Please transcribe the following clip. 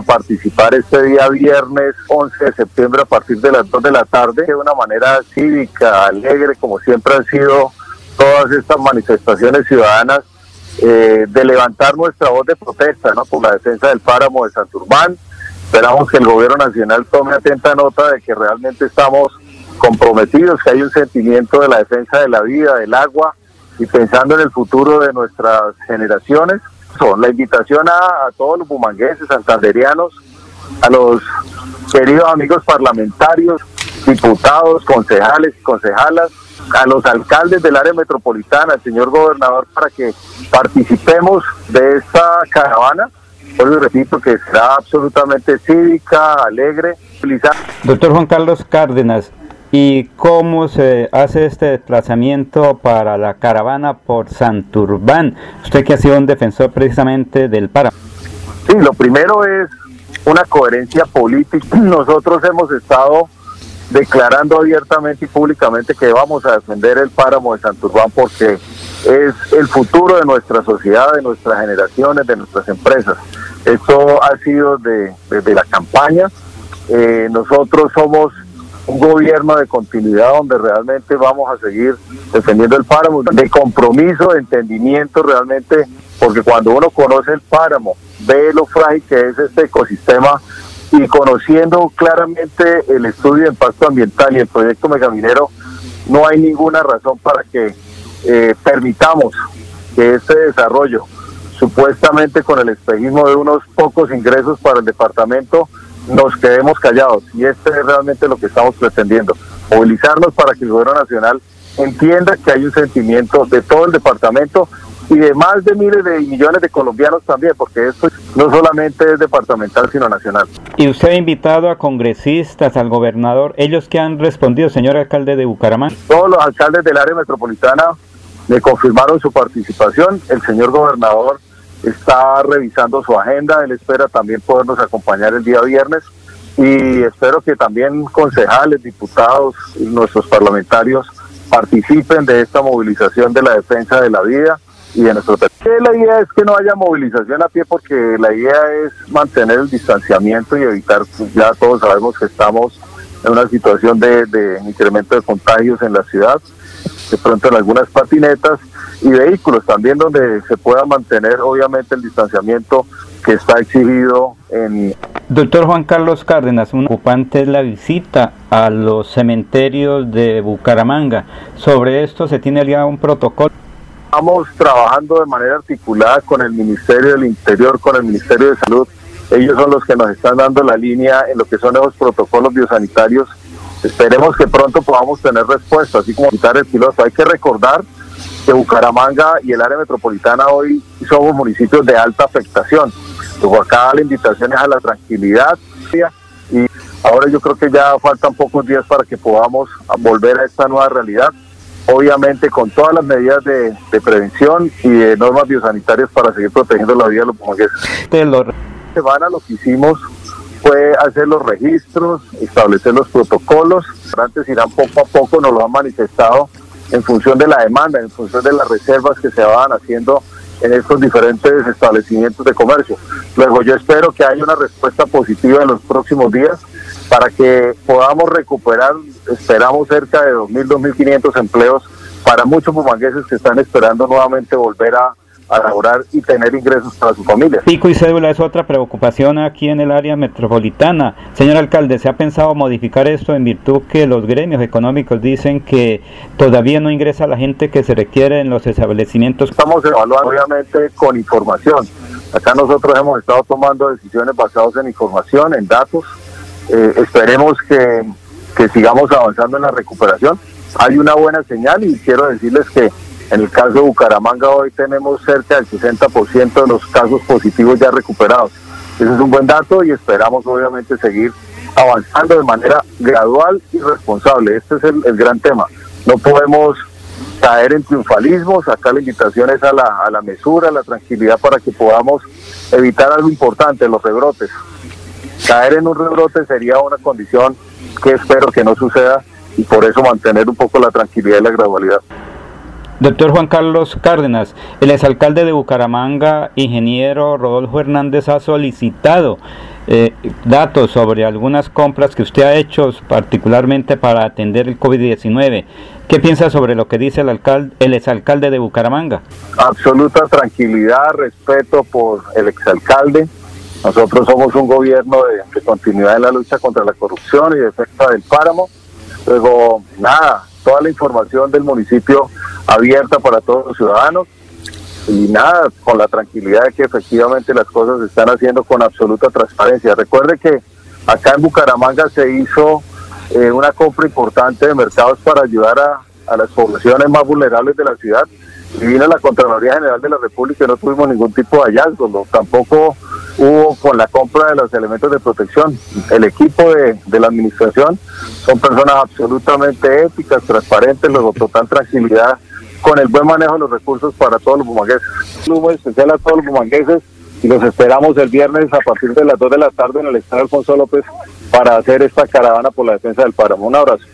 participar este día viernes 11 de septiembre a partir de las 2 de la tarde de una manera cívica, alegre, como siempre han sido todas estas manifestaciones ciudadanas, eh, de levantar nuestra voz de protesta por la defensa del páramo de Santurbán. Esperamos que el gobierno nacional tome atenta nota de que realmente estamos comprometidos, que hay un sentimiento de la defensa de la vida, del agua y pensando en el futuro de nuestras generaciones. La invitación a, todos los bumangueses, santanderianos, a los queridos amigos parlamentarios, diputados, concejales y concejalas, a los alcaldes del área metropolitana, al señor gobernador, para que participemos de esta caravana. Por eso repito que será absolutamente cívica, alegre. Doctor Juan Carlos Cárdenas, ¿Y cómo se hace este desplazamiento para la caravana por Santurbán? Usted que ha sido un defensor precisamente del páramo. Sí, lo primero es una coherencia política. Nosotros hemos estado declarando abiertamente y públicamente que vamos a defender el páramo de Santurbán porque es el futuro de nuestra sociedad, de nuestras generaciones, de nuestras empresas. Esto ha sido desde la campaña. Eh, nosotros somos un gobierno de continuidad donde realmente vamos a seguir defendiendo el páramo, de compromiso, de entendimiento realmente, porque cuando uno conoce el páramo, ve lo frágil que es este ecosistema y conociendo claramente el estudio de impacto ambiental y el proyecto megaminero, no hay ninguna razón para que eh, permitamos que este desarrollo, supuestamente con el espejismo de unos pocos ingresos para el departamento, nos quedemos callados. Y este es realmente lo que estamos pretendiendo, movilizarnos para que el gobierno nacional entienda que hay un sentimiento de todo el departamento y de más de miles de millones de colombianos también, porque esto no solamente es departamental, sino nacional. Y usted ha invitado a congresistas, al gobernador, ellos que han respondido, señor alcalde de Bucaramanga. Todos los alcaldes del área metropolitana me confirmaron su participación, el señor gobernador está revisando su agenda, él espera también podernos acompañar el día viernes y espero que también concejales, diputados nuestros parlamentarios participen de esta movilización de la defensa de la vida y de nuestro territorio. La idea es que no haya movilización a pie porque la idea es mantener el distanciamiento y evitar, ya todos sabemos que estamos en una situación de, de incremento de contagios en la ciudad, de pronto en algunas patinetas y vehículos también donde se pueda mantener obviamente el distanciamiento que está exigido en... Doctor Juan Carlos Cárdenas, un ocupante es la visita a los cementerios de Bucaramanga. Sobre esto se tiene ya un protocolo. Estamos trabajando de manera articulada con el Ministerio del Interior, con el Ministerio de Salud. Ellos son los que nos están dando la línea en lo que son esos protocolos biosanitarios. Esperemos que pronto podamos tener respuesta, así como quitar el piloto. Hay que recordar de Bucaramanga y el área metropolitana hoy somos municipios de alta afectación. Luego acá la invitación es a la tranquilidad y ahora yo creo que ya faltan pocos días para que podamos volver a esta nueva realidad. Obviamente con todas las medidas de, prevención y de normas biosanitarias para seguir protegiendo la vida de los bumangueses. Semana lo que hicimos fue hacer los registros, establecer los protocolos. Antes irán poco a poco, nos lo han manifestado en función de la demanda, en función de las reservas que se van haciendo en estos diferentes establecimientos de comercio. Luego yo espero que haya una respuesta positiva en los próximos días para que podamos recuperar, esperamos cerca de 2.000, 2.500 empleos para muchos bumangueses que están esperando nuevamente volver a, a laborar y tener ingresos para su familia. Pico y cédula es otra preocupación aquí en el área metropolitana. Señor alcalde, ¿se ha pensado modificar esto en virtud que los gremios económicos dicen que todavía no ingresa la gente que se requiere en los establecimientos? Estamos evaluando obviamente con información. Acá nosotros hemos estado tomando decisiones basadas en información, en datos. Eh, esperemos que, que sigamos avanzando en la recuperación. Hay una buena señal y quiero decirles que en el caso de Bucaramanga hoy tenemos cerca del 60% de los casos positivos ya recuperados. Ese es un buen dato y esperamos obviamente seguir avanzando de manera gradual y responsable. Este es el, gran tema. No podemos caer en triunfalismos. Acá la invitación es a la, a la mesura, a la tranquilidad para que podamos evitar algo importante, los rebrotes. Caer en un rebrote sería una condición que espero que no suceda y por eso mantener un poco la tranquilidad y la gradualidad. Doctor Juan Carlos Cárdenas, el exalcalde de Bucaramanga, ingeniero Rodolfo Hernández, ha solicitado eh, datos sobre algunas compras que usted ha hecho particularmente para atender el COVID-19. ¿Qué piensa sobre lo que dice el alcalde, el exalcalde de Bucaramanga? Absoluta tranquilidad, respeto por el exalcalde. Nosotros somos un gobierno de, continuidad en la lucha contra la corrupción y defensa del páramo. Luego, nada, toda la información del municipio abierta para todos los ciudadanos y nada, con la tranquilidad de que efectivamente las cosas se están haciendo con absoluta transparencia. Recuerde que acá en Bucaramanga se hizo eh, una compra importante de mercados para ayudar a, las poblaciones más vulnerables de la ciudad y vino la Contraloría General de la República y no tuvimos ningún tipo de hallazgo, tampoco hubo con la compra de los elementos de protección. El equipo de, de la administración son personas absolutamente éticas, transparentes, luego total tranquilidad con el buen manejo de los recursos para todos los bumangueses. Un saludo especial a todos los bumangueses y los esperamos el viernes a partir de las 2 de la tarde en el Estadio Alfonso López para hacer esta caravana por la defensa del páramo. Un abrazo.